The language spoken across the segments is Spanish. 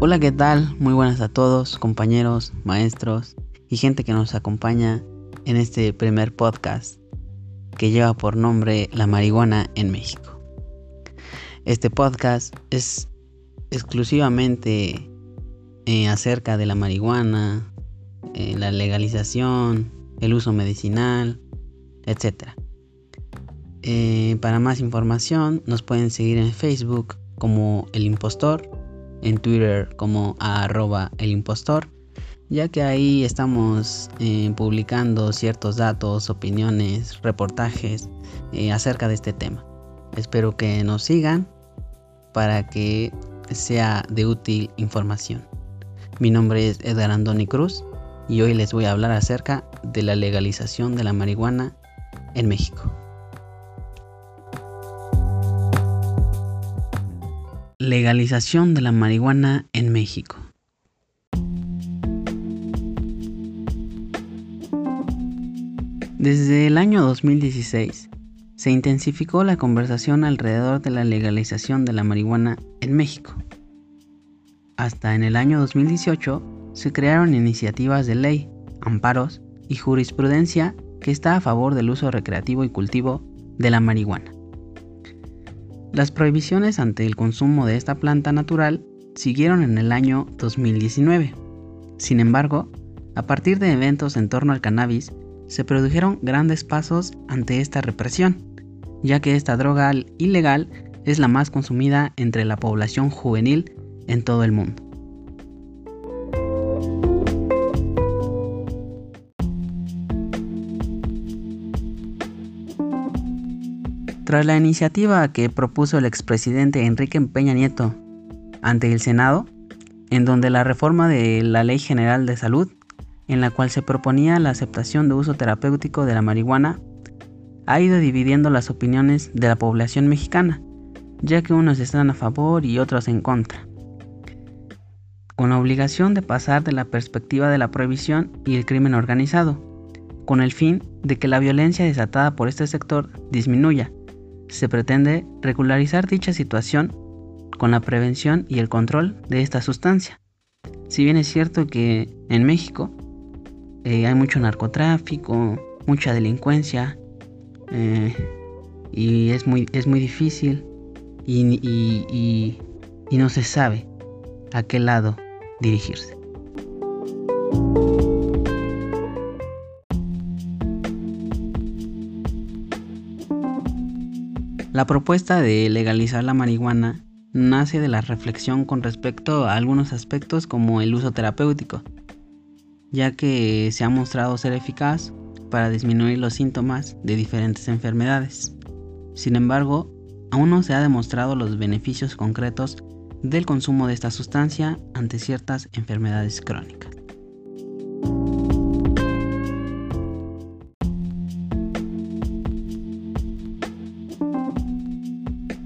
Hola, ¿qué tal? Muy buenas a todos, compañeros, maestros y gente que nos acompaña en este primer podcast que lleva por nombre La marihuana en México. Este podcast es exclusivamente eh, acerca de la marihuana, eh, la legalización, el uso medicinal, etc. Eh, para más información nos pueden seguir en Facebook como El Impostor, en Twitter como arroba El Impostor, ya que ahí estamos eh, publicando ciertos datos, opiniones, reportajes eh, acerca de este tema. Espero que nos sigan para que sea de útil información. Mi nombre es Edgar Andoni Cruz y hoy les voy a hablar acerca de la legalización de la marihuana en México. Legalización de la marihuana en México. Desde el año 2016 se intensificó la conversación alrededor de la legalización de la marihuana en México. Hasta en el año 2018 se crearon iniciativas de ley, amparos y jurisprudencia que está a favor del uso recreativo y cultivo de la marihuana. Las prohibiciones ante el consumo de esta planta natural siguieron en el año 2019. Sin embargo, a partir de eventos en torno al cannabis, se produjeron grandes pasos ante esta represión, ya que esta droga ilegal es la más consumida entre la población juvenil en todo el mundo. Tras la iniciativa que propuso el expresidente Enrique Peña Nieto ante el Senado, en donde la reforma de la Ley General de Salud, en la cual se proponía la aceptación de uso terapéutico de la marihuana, ha ido dividiendo las opiniones de la población mexicana, ya que unos están a favor y otros en contra, con la obligación de pasar de la perspectiva de la prohibición y el crimen organizado, con el fin de que la violencia desatada por este sector disminuya se pretende regularizar dicha situación con la prevención y el control de esta sustancia. Si bien es cierto que en México eh, hay mucho narcotráfico, mucha delincuencia, eh, y es muy, es muy difícil y no se sabe a qué lado dirigirse. La propuesta de legalizar la marihuana nace de la reflexión con respecto a algunos aspectos como el uso terapéutico, ya que se ha mostrado ser eficaz para disminuir los síntomas de diferentes enfermedades. Sin embargo, aún no se ha demostrado los beneficios concretos del consumo de esta sustancia ante ciertas enfermedades crónicas.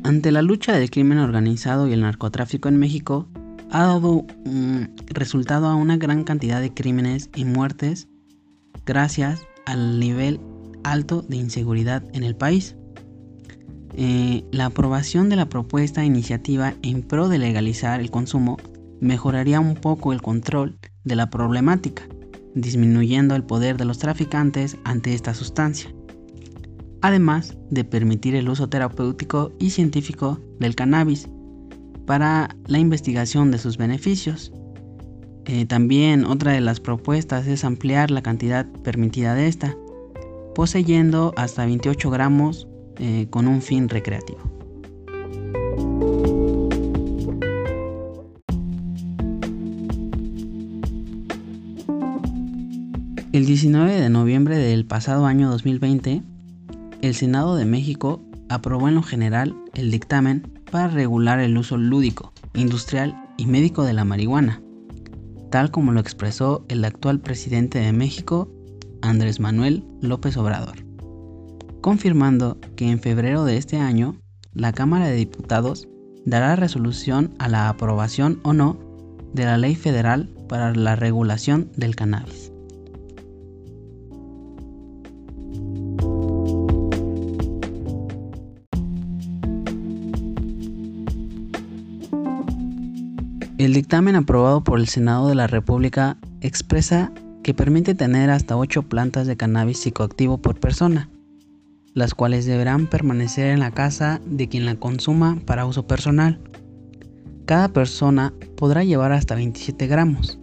Ante la lucha del crimen organizado y el narcotráfico en México, ha dado resultado a una gran cantidad de crímenes y muertes gracias al nivel alto de inseguridad en el país. Eh, la aprobación de la propuesta iniciativa en pro de legalizar el consumo mejoraría un poco el control de la problemática, disminuyendo el poder de los traficantes ante esta sustancia además de permitir el uso terapéutico y científico del cannabis para la investigación de sus beneficios. Eh, también otra de las propuestas es ampliar la cantidad permitida de esta, poseyendo hasta 28 gramos eh, con un fin recreativo. El 19 de noviembre del pasado año 2020, el Senado de México aprobó en lo general el dictamen para regular el uso lúdico, industrial y médico de la marihuana, tal como lo expresó el actual presidente de México, Andrés Manuel López Obrador, confirmando que en febrero de este año la Cámara de Diputados dará resolución a la aprobación o no de la Ley Federal para la regulación del cannabis. El dictamen aprobado por el Senado de la República expresa que permite tener hasta 8 plantas de cannabis psicoactivo por persona, las cuales deberán permanecer en la casa de quien la consuma para uso personal. Cada persona podrá llevar hasta 27 gramos.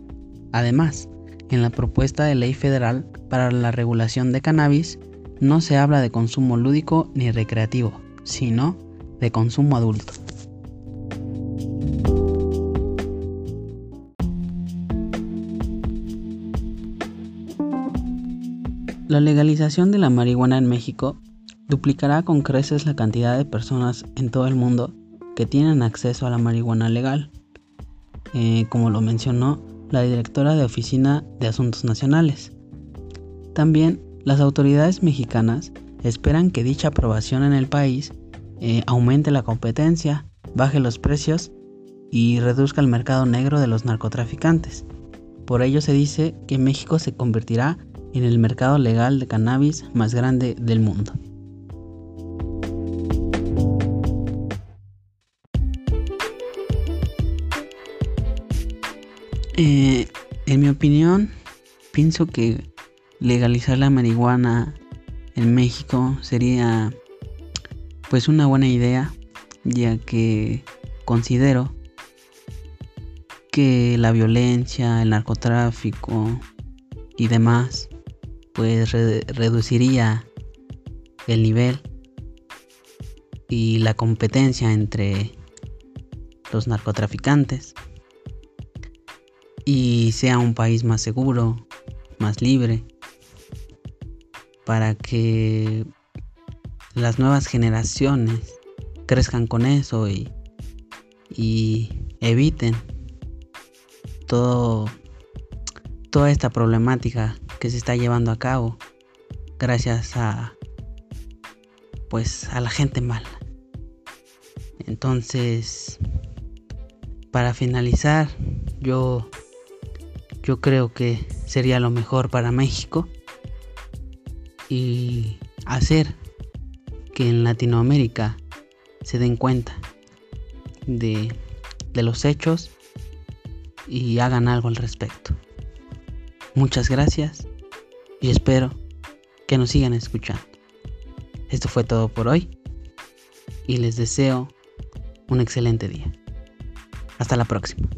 Además, en la propuesta de ley federal para la regulación de cannabis no se habla de consumo lúdico ni recreativo, sino de consumo adulto. La legalización de la marihuana en México duplicará con creces la cantidad de personas en todo el mundo que tienen acceso a la marihuana legal, eh, como lo mencionó la directora de Oficina de Asuntos Nacionales. También las autoridades mexicanas esperan que dicha aprobación en el país eh, aumente la competencia, baje los precios y reduzca el mercado negro de los narcotraficantes. Por ello se dice que México se convertirá en el mercado legal de cannabis más grande del mundo. Eh, en mi opinión, pienso que legalizar la marihuana en México sería pues una buena idea, ya que considero que la violencia, el narcotráfico y demás pues reduciría el nivel y la competencia entre los narcotraficantes y sea un país más seguro, más libre, para que las nuevas generaciones crezcan con eso y, y eviten todo, toda esta problemática que se está llevando a cabo gracias a pues a la gente mala. Entonces, para finalizar, yo yo creo que sería lo mejor para México y hacer que en Latinoamérica se den cuenta de, de los hechos y hagan algo al respecto. Muchas gracias y espero que nos sigan escuchando. Esto fue todo por hoy y les deseo un excelente día. Hasta la próxima.